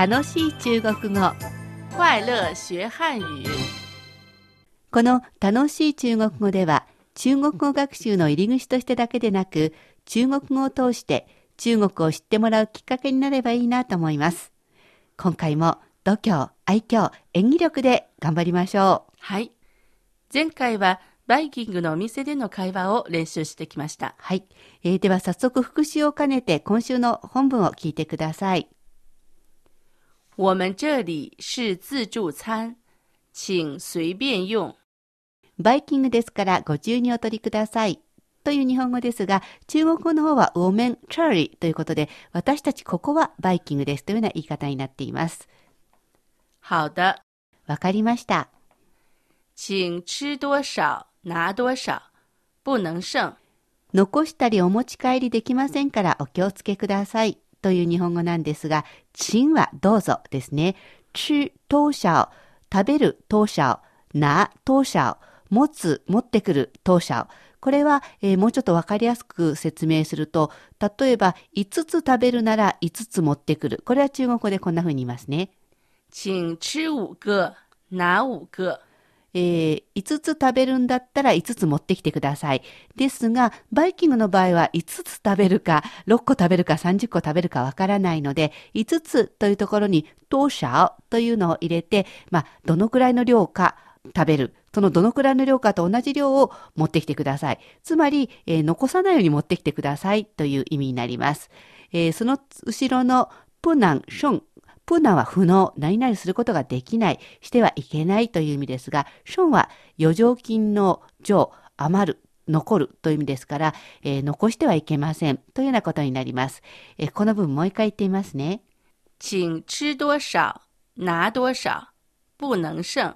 楽しい中国語快乐学汉语。この楽しい中国語では中国語学習の入り口としてだけでなく中国語を通して中国を知ってもらうきっかけになればいいなと思います。今回も度胸、愛嬌、演技力で頑張りましょう。はい。前回はバイキングのお店での会話を練習してきました。はい。えーでは早速復習を兼ねて今週の本文を聞いてください。我们这里是自助餐，请随便用。バイキングですからご自由にお取りください。という日本語ですが、中国語の方はウォメン、チャーリーということで、私たちここはバイキングですというような言い方になっています。好的，わかりました。请吃多少拿多少，不能剩。残したりお持ち帰りできませんからお気をつけくださいという日本語なんですが、チンはどうぞですね。吃多少、食べる多少、な多少、持つ、持ってくる多少。これは、えーもうちょっとわかりやすく説明すると、例えば5つ食べるなら5つ持ってくる。これは中国語でこんな風に言いますね。请吃五个，拿五个。えー5つ食べるんだったら5つ持ってきてください。ですが、バイキングの場合は5つ食べるか、6個食べるか、30個食べるかわからないので、5つというところに、当社というのを入れて、まあ、どのくらいの量か食べる。そのどのくらいの量かと同じ量を持ってきてください。つまり、えー残さないように持ってきてくださいという意味になります。えーその後ろのプナン、ション、プーナンは不能、何々することができない、してはいけないという意味ですが、ションは余剰金の上、余る、残るという意味ですから、えー残してはいけませんというようなことになります。えーこの文もう一回言ってみますね。请吃多少拿多少，不能剩。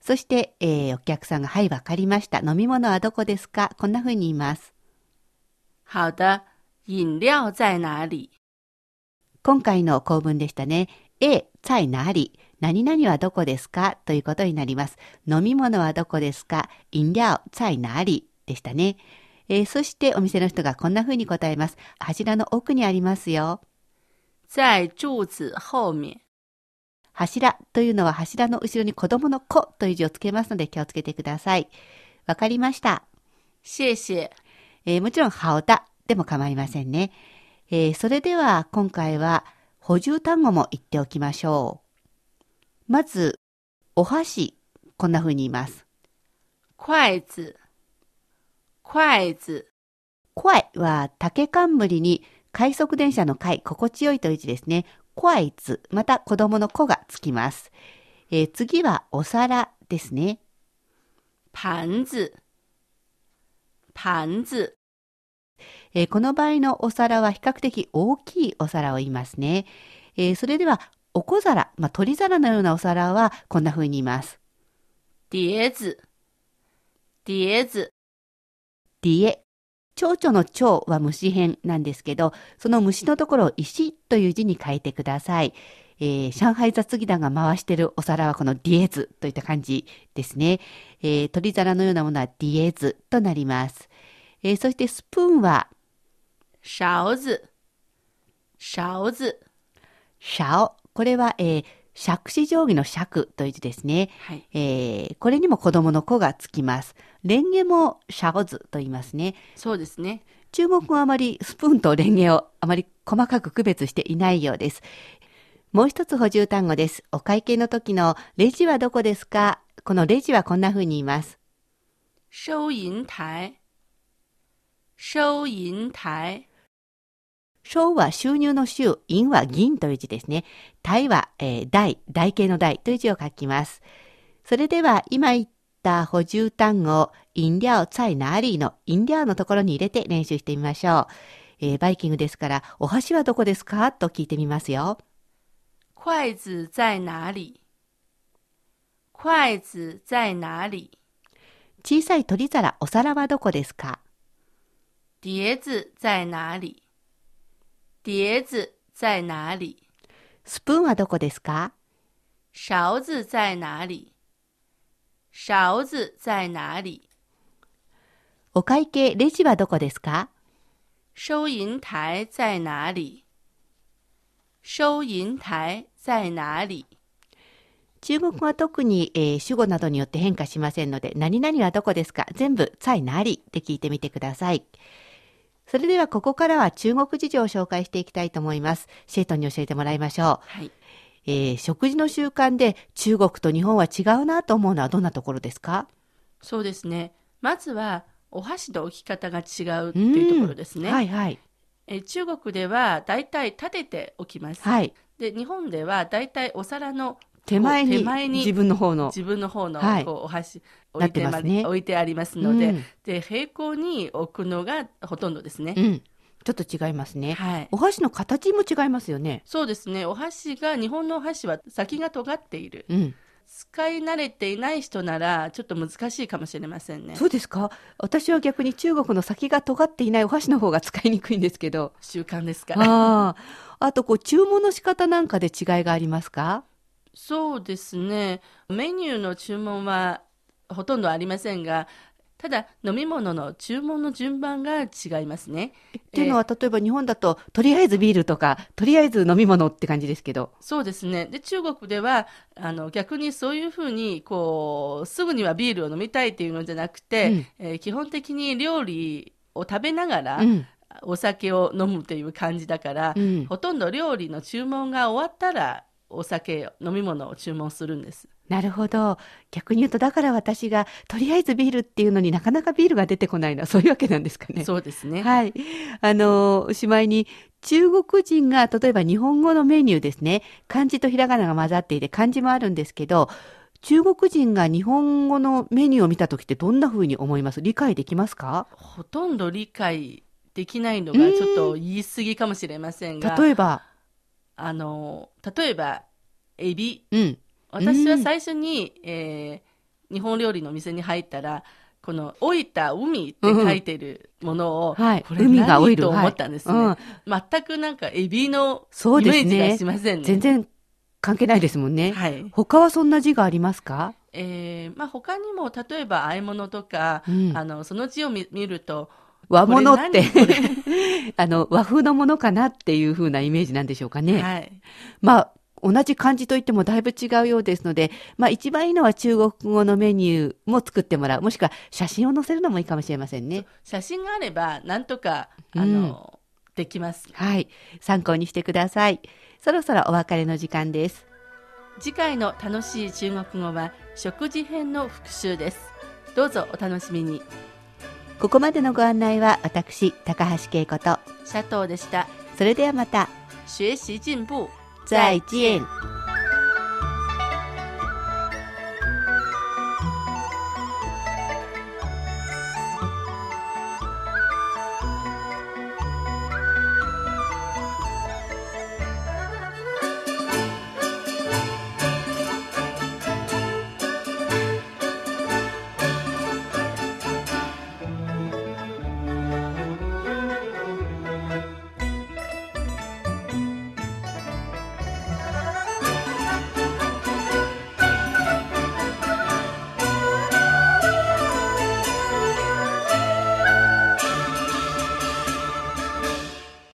そして、えーお客さんが、はい、わかりました。飲み物はどこですか？こんな風に言います。好的，饮料在哪里？今回の構文でしたね。A、在哪里何々はどこですか？ということになります。飲み物はどこですか？飲料、在哪里でしたね。えーそしてお店の人がこんな風に答えます。柱の奥にありますよ。在柱子后面。柱というのは柱の後ろに子供の子という字をつけますので気をつけてください。わかりました。谢谢。えーもちろん、ハオダでも構いませんね。えーそれでは、今回は補充単語も言っておきましょう。まず、お箸。こんな風に言います。筷子，筷子。声は竹冠に快速電車の快、心地よいという字ですね。声つ、また子供の子がつきます。えー次はお皿ですね。盘子，盘子。えーこの場合のお皿は比較的大きいお皿を言いますね。えーそれでは、お小皿、まあ、鳥皿のようなお皿はこんな風に言います。碟子，碟子。ディエ。蝶々の蝶は虫編なんですけど、その虫のところを石という字に変えてください。えー上海雑技団が回しているお皿はこのディエズといった感じですね。えー鳥皿のようなものはディエズとなります。えーそしてスプーンは？勺子，勺子。シャオ。これは、えー杓子定規の杓という字ですね。はい。えーこれにも子供の子がつきます。レンゲもシャオズと言いますね。そうですね。中国語はあまりスプーンとレンゲをあまり細かく区別していないようです。もう一つ補充単語です。お会計の時のレジはどこですか？このレジはこんな風に言います。收银台，收銀台。小は収入の収、銀は銀という字ですね。台は、えー台、台形の台という字を書きます。それでは今言った補充単語を飲料在哪里の飲料のところに入れて練習してみましょう。えーバイキングですから、お箸はどこですか？と聞いてみますよ。筷子在哪里？筷子在哪里？小さい取り皿、お皿はどこですか？碟子在哪里？碟子在哪里？スプーンはどこですか？勺子在哪里？勺子在哪里？お会計、レジはどこですか？收银台在哪里？收银台在哪里？中国語は特に、えー主語などによって変化しませんので、何々はどこですか？全部、在哪里って聞いてみてください。それではここからは中国事情を紹介していきたいと思います。シェイトンに教えてもらいましょう。はい。えー食事の習慣で中国と日本は違うなと思うのはどんなところですか？そうですね。まずはお箸の置き方が違うっていうところですね。はいはい。えー中国ではだいたい立てておきます。はい。で日本ではだいたいお皿の手前に手前に自分の方の。自分の方のはいこうお箸置ないっててまね置いてありますので、うんで平行に置くのがほとんどですね。うん。ちょっと違いますね。はい。お箸の形も違いますよね。そうですね。お箸が日本のお箸は先が尖っている。うん。使い慣れていない人ならちょっと難しいかもしれませんね。そうですか私は逆に中国の先が尖っていないお箸の方が使いにくいんですけど。習慣ですから。ああ。あと、こう、注文の仕方なんかで違いがありますか？そうですね。メニューの注文はほとんどありませんが、ただ飲み物の注文の順番が違いますね。っていうのは、例えば日本だと、とりあえずビールとか、とりあえず飲み物って感じですけど。そうですね。で、中国では、あの、逆にそういうふうに、こう、すぐにはビールを飲みたいっていうのじゃなくて、うんえー基本的に料理を食べながら、うん。お酒を飲むという感じだから、うんほとんど料理の注文が終わったら、お酒、飲み物を注文するんです。なるほど。逆に言うと、だから私が、とりあえずビールっていうのになかなかビールが出てこないのは、そういうわけなんですかね。そうですね。はい。あの、おしまいに、中国人が、例えば日本語のメニューですね、漢字とひらがなが混ざっていて、漢字もあるんですけど、中国人が日本語のメニューを見たときってどんな風に思います？理解できますか？ほとんど理解できないのがちょっと言い過ぎかもしれませんが、例えば、あの、例えば、エビ。うん。私は最初に、えー日本料理の店に入ったら、この、老いた海って書いてるものを、はいこれ海が老いる何？と思ったんですね。はい全くなんかエビのイメージがしませんね。全然関係ないですもんね。はい。他はそんな字がありますか？えーまあ他にも、例えば、和え物とか、うんあの、その字を見見ると、和物って あの、和風のものかなっていう風なイメージなんでしょうかね。はい。まあ、同じ漢字といってもだいぶ違うようですので、まあ一番いいのは中国語のメニューも作ってもらう。もしくは写真を載せるのもいいかもしれませんね。写真があれば、なんとか、うんあの、できます。はい。参考にしてください。そろそろお別れの時間です。次回の楽しい中国語は、食事編の復習です。どうぞお楽しみに。ここまでのご案内は私、高橋恵子と、シャトーでした。それではまた、学習進步。再见。